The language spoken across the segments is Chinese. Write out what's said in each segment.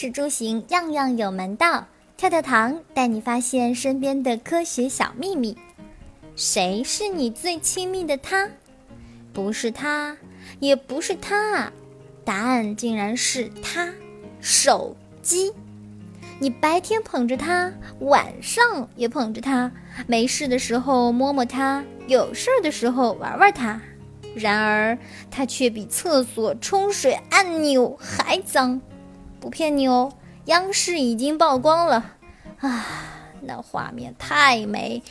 食住行样样有门道，跳跳糖带你发现身边的科学小秘密。谁是你最亲密的他？不是他，也不是他，答案竟然是他——手机。你白天捧着它，晚上也捧着它，没事的时候摸摸它，有事儿的时候玩玩它。然而，它却比厕所冲水按钮还脏。不骗你哦，央视已经曝光了啊，那画面太美，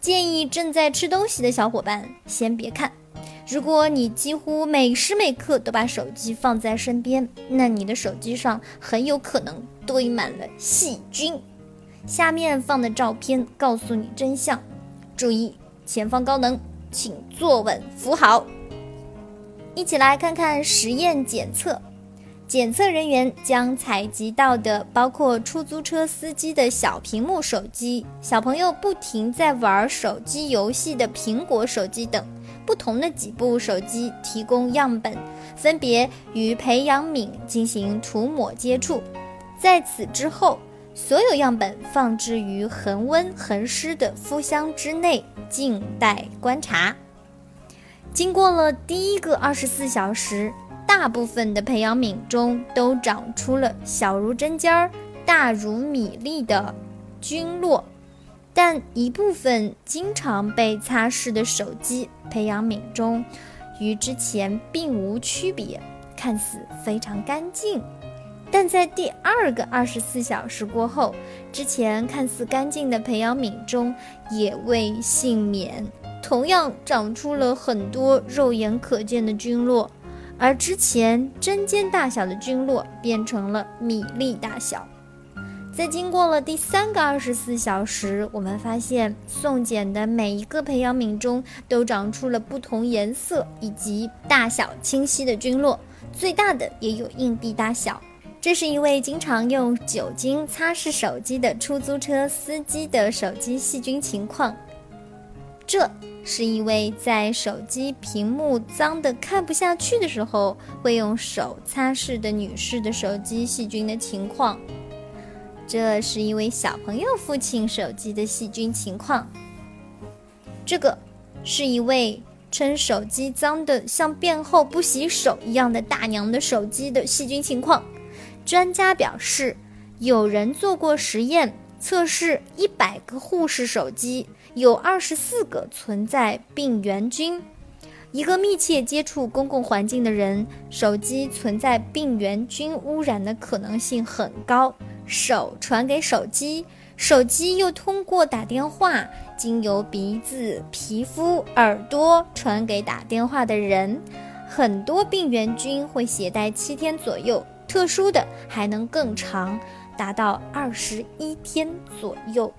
建议正在吃东西的小伙伴先别看。如果你几乎每时每刻都把手机放在身边，那你的手机上很有可能堆满了细菌。下面放的照片告诉你真相，注意前方高能，请坐稳扶好。一起来看看实验检测。检测人员将采集到的包括出租车司机的小屏幕手机、小朋友不停在玩手机游戏的苹果手机等不同的几部手机提供样本，分别与培养皿进行涂抹接触。在此之后，所有样本放置于恒温恒湿的敷箱之内，静待观察。经过了第一个二十四小时。大部分的培养皿中都长出了小如针尖儿、大如米粒的菌落，但一部分经常被擦拭的手机培养皿中与之前并无区别，看似非常干净。但在第二个二十四小时过后，之前看似干净的培养皿中也未幸免，同样长出了很多肉眼可见的菌落。而之前针尖大小的菌落变成了米粒大小。在经过了第三个二十四小时，我们发现送检的每一个培养皿中都长出了不同颜色以及大小清晰的菌落，最大的也有硬币大小。这是一位经常用酒精擦拭手机的出租车司机的手机细菌情况。这。是一位在手机屏幕脏的看不下去的时候，会用手擦拭的女士的手机细菌的情况。这是一位小朋友父亲手机的细菌情况。这个是一位称手机脏的像便后不洗手一样的大娘的手机的细菌情况。专家表示，有人做过实验，测试一百个护士手机。有二十四个存在病原菌，一个密切接触公共环境的人，手机存在病原菌污染的可能性很高。手传给手机，手机又通过打电话，经由鼻子、皮肤、耳朵传给打电话的人。很多病原菌会携带七天左右，特殊的还能更长，达到二十一天左右。